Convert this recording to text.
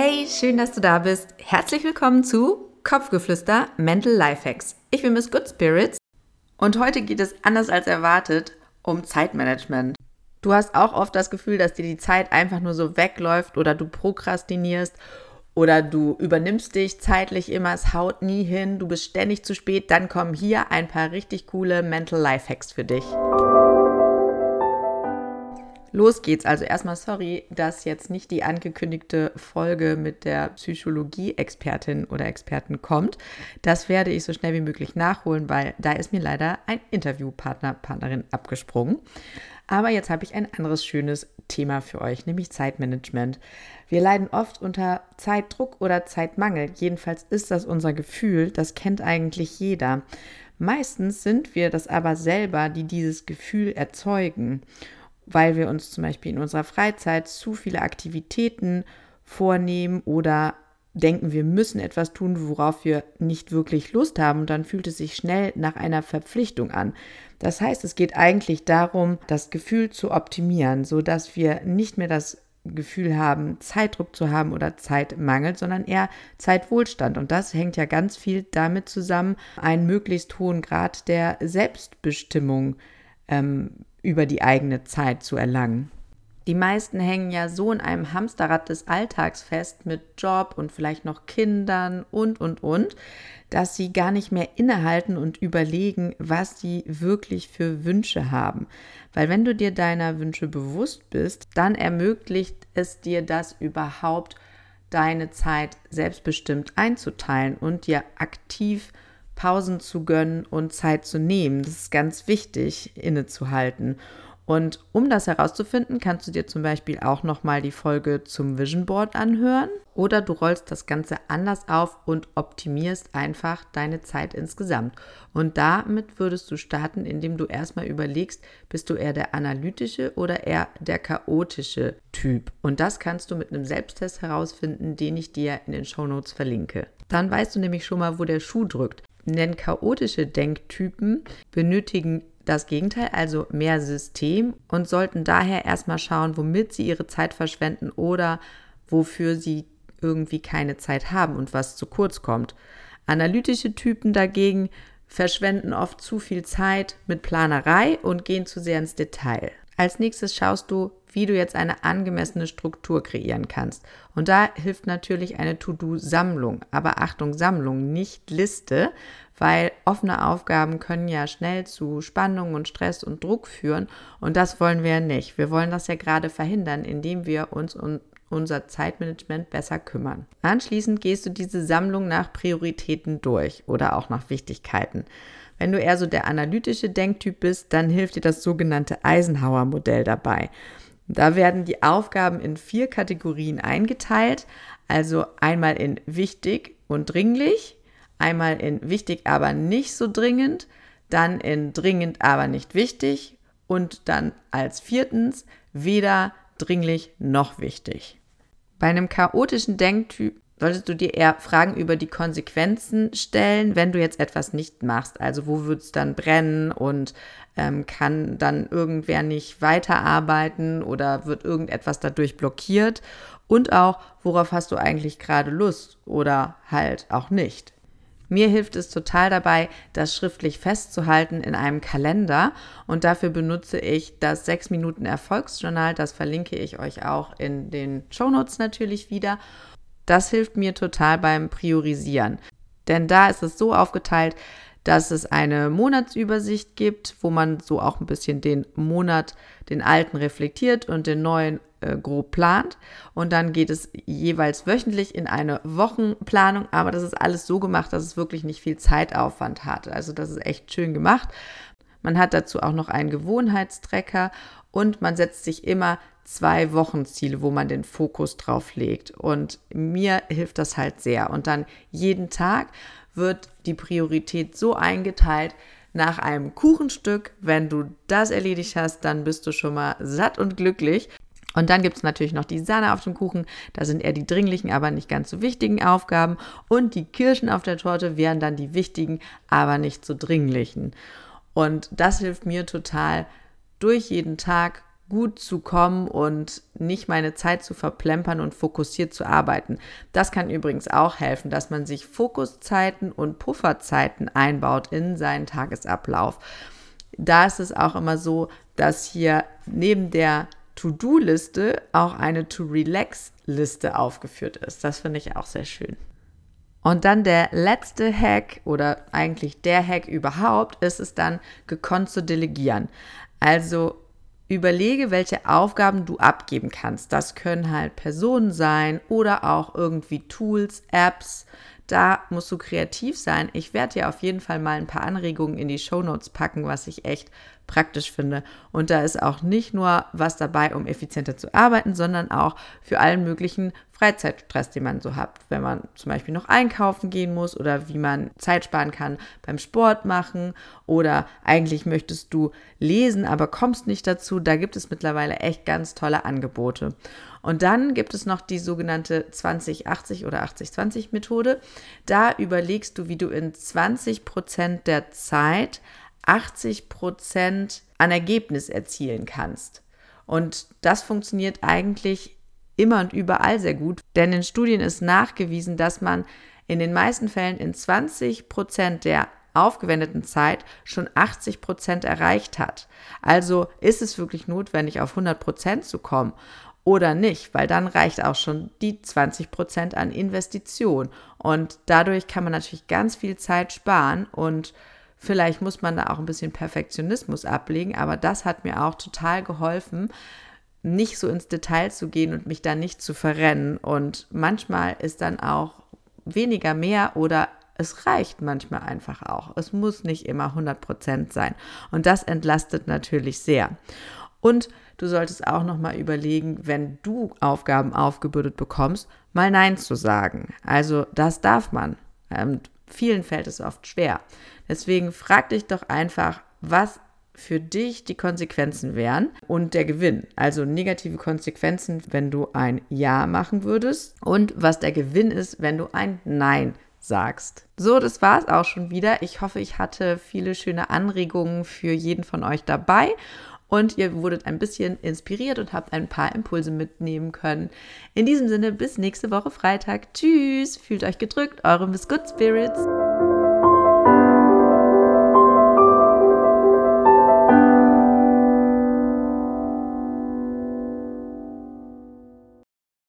Hey, schön, dass du da bist. Herzlich willkommen zu Kopfgeflüster Mental Lifehacks. Ich bin Miss Good Spirits und heute geht es anders als erwartet um Zeitmanagement. Du hast auch oft das Gefühl, dass dir die Zeit einfach nur so wegläuft oder du prokrastinierst oder du übernimmst dich zeitlich immer, es haut nie hin, du bist ständig zu spät, dann kommen hier ein paar richtig coole Mental Lifehacks für dich. Los geht's. Also erstmal sorry, dass jetzt nicht die angekündigte Folge mit der Psychologie-Expertin oder Experten kommt. Das werde ich so schnell wie möglich nachholen, weil da ist mir leider ein Interviewpartner, Partnerin abgesprungen. Aber jetzt habe ich ein anderes schönes Thema für euch, nämlich Zeitmanagement. Wir leiden oft unter Zeitdruck oder Zeitmangel. Jedenfalls ist das unser Gefühl. Das kennt eigentlich jeder. Meistens sind wir das aber selber, die dieses Gefühl erzeugen weil wir uns zum Beispiel in unserer Freizeit zu viele Aktivitäten vornehmen oder denken, wir müssen etwas tun, worauf wir nicht wirklich Lust haben. Und dann fühlt es sich schnell nach einer Verpflichtung an. Das heißt, es geht eigentlich darum, das Gefühl zu optimieren, sodass wir nicht mehr das Gefühl haben, Zeitdruck zu haben oder Zeitmangel, sondern eher Zeitwohlstand. Und das hängt ja ganz viel damit zusammen, einen möglichst hohen Grad der Selbstbestimmung ähm, über die eigene Zeit zu erlangen. Die meisten hängen ja so in einem Hamsterrad des Alltags fest mit Job und vielleicht noch Kindern und, und, und, dass sie gar nicht mehr innehalten und überlegen, was sie wirklich für Wünsche haben. Weil wenn du dir deiner Wünsche bewusst bist, dann ermöglicht es dir das überhaupt, deine Zeit selbstbestimmt einzuteilen und dir aktiv zu Pausen zu gönnen und Zeit zu nehmen. Das ist ganz wichtig, innezuhalten. Und um das herauszufinden, kannst du dir zum Beispiel auch nochmal die Folge zum Vision Board anhören oder du rollst das Ganze anders auf und optimierst einfach deine Zeit insgesamt. Und damit würdest du starten, indem du erstmal überlegst, bist du eher der analytische oder eher der chaotische Typ. Und das kannst du mit einem Selbsttest herausfinden, den ich dir in den Show Notes verlinke. Dann weißt du nämlich schon mal, wo der Schuh drückt. Denn chaotische Denktypen benötigen das Gegenteil, also mehr System und sollten daher erstmal schauen, womit sie ihre Zeit verschwenden oder wofür sie irgendwie keine Zeit haben und was zu kurz kommt. Analytische Typen dagegen verschwenden oft zu viel Zeit mit Planerei und gehen zu sehr ins Detail. Als nächstes schaust du, wie du jetzt eine angemessene Struktur kreieren kannst. Und da hilft natürlich eine To-Do-Sammlung. Aber Achtung, Sammlung, nicht Liste, weil offene Aufgaben können ja schnell zu Spannung und Stress und Druck führen. Und das wollen wir ja nicht. Wir wollen das ja gerade verhindern, indem wir uns um unser Zeitmanagement besser kümmern. Anschließend gehst du diese Sammlung nach Prioritäten durch oder auch nach Wichtigkeiten. Wenn du eher so der analytische Denktyp bist, dann hilft dir das sogenannte Eisenhower-Modell dabei. Da werden die Aufgaben in vier Kategorien eingeteilt, also einmal in wichtig und dringlich, einmal in wichtig, aber nicht so dringend, dann in dringend, aber nicht wichtig und dann als viertens weder dringlich noch wichtig. Bei einem chaotischen Denktyp solltest du dir eher Fragen über die Konsequenzen stellen, wenn du jetzt etwas nicht machst. Also wo wird es dann brennen und ähm, kann dann irgendwer nicht weiterarbeiten oder wird irgendetwas dadurch blockiert? Und auch, worauf hast du eigentlich gerade Lust oder halt auch nicht? Mir hilft es total dabei, das schriftlich festzuhalten in einem Kalender und dafür benutze ich das 6 Minuten Erfolgsjournal. Das verlinke ich euch auch in den Shownotes natürlich wieder. Das hilft mir total beim Priorisieren. Denn da ist es so aufgeteilt, dass es eine Monatsübersicht gibt, wo man so auch ein bisschen den Monat, den alten reflektiert und den neuen äh, grob plant. Und dann geht es jeweils wöchentlich in eine Wochenplanung. Aber das ist alles so gemacht, dass es wirklich nicht viel Zeitaufwand hat. Also das ist echt schön gemacht. Man hat dazu auch noch einen Gewohnheitstrecker und man setzt sich immer zwei Wochenziele, wo man den Fokus drauf legt. Und mir hilft das halt sehr. Und dann jeden Tag wird die Priorität so eingeteilt, nach einem Kuchenstück. Wenn du das erledigt hast, dann bist du schon mal satt und glücklich. Und dann gibt es natürlich noch die Sahne auf dem Kuchen. Da sind eher die dringlichen, aber nicht ganz so wichtigen Aufgaben. Und die Kirschen auf der Torte wären dann die wichtigen, aber nicht so dringlichen. Und das hilft mir total, durch jeden Tag gut zu kommen und nicht meine Zeit zu verplempern und fokussiert zu arbeiten. Das kann übrigens auch helfen, dass man sich Fokuszeiten und Pufferzeiten einbaut in seinen Tagesablauf. Da ist es auch immer so, dass hier neben der To-Do-Liste auch eine To-Relax-Liste aufgeführt ist. Das finde ich auch sehr schön. Und dann der letzte Hack oder eigentlich der Hack überhaupt ist es dann, gekonnt zu delegieren. Also überlege, welche Aufgaben du abgeben kannst. Das können halt Personen sein oder auch irgendwie Tools, Apps. Da musst du kreativ sein. Ich werde dir auf jeden Fall mal ein paar Anregungen in die Show Notes packen, was ich echt praktisch finde. Und da ist auch nicht nur was dabei, um effizienter zu arbeiten, sondern auch für allen möglichen Freizeitstress, den man so hat. Wenn man zum Beispiel noch einkaufen gehen muss oder wie man Zeit sparen kann beim Sport machen oder eigentlich möchtest du lesen, aber kommst nicht dazu. Da gibt es mittlerweile echt ganz tolle Angebote. Und dann gibt es noch die sogenannte 2080 oder 8020 Methode. Da überlegst du, wie du in 20 Prozent der Zeit 80 Prozent an Ergebnis erzielen kannst. Und das funktioniert eigentlich immer und überall sehr gut, denn in Studien ist nachgewiesen, dass man in den meisten Fällen in 20 Prozent der aufgewendeten Zeit schon 80 Prozent erreicht hat. Also ist es wirklich notwendig, auf 100 Prozent zu kommen oder nicht, weil dann reicht auch schon die 20 Prozent an Investition. Und dadurch kann man natürlich ganz viel Zeit sparen und Vielleicht muss man da auch ein bisschen Perfektionismus ablegen, aber das hat mir auch total geholfen, nicht so ins Detail zu gehen und mich da nicht zu verrennen. Und manchmal ist dann auch weniger mehr oder es reicht manchmal einfach auch. Es muss nicht immer 100 Prozent sein. Und das entlastet natürlich sehr. Und du solltest auch noch mal überlegen, wenn du Aufgaben aufgebürdet bekommst, mal Nein zu sagen. Also das darf man. Ähm, vielen fällt es oft schwer. Deswegen frag dich doch einfach, was für dich die Konsequenzen wären und der Gewinn. Also negative Konsequenzen, wenn du ein Ja machen würdest und was der Gewinn ist, wenn du ein Nein sagst. So, das war es auch schon wieder. Ich hoffe, ich hatte viele schöne Anregungen für jeden von euch dabei und ihr wurdet ein bisschen inspiriert und habt ein paar Impulse mitnehmen können. In diesem Sinne, bis nächste Woche Freitag. Tschüss, fühlt euch gedrückt, eure Miss Good Spirits.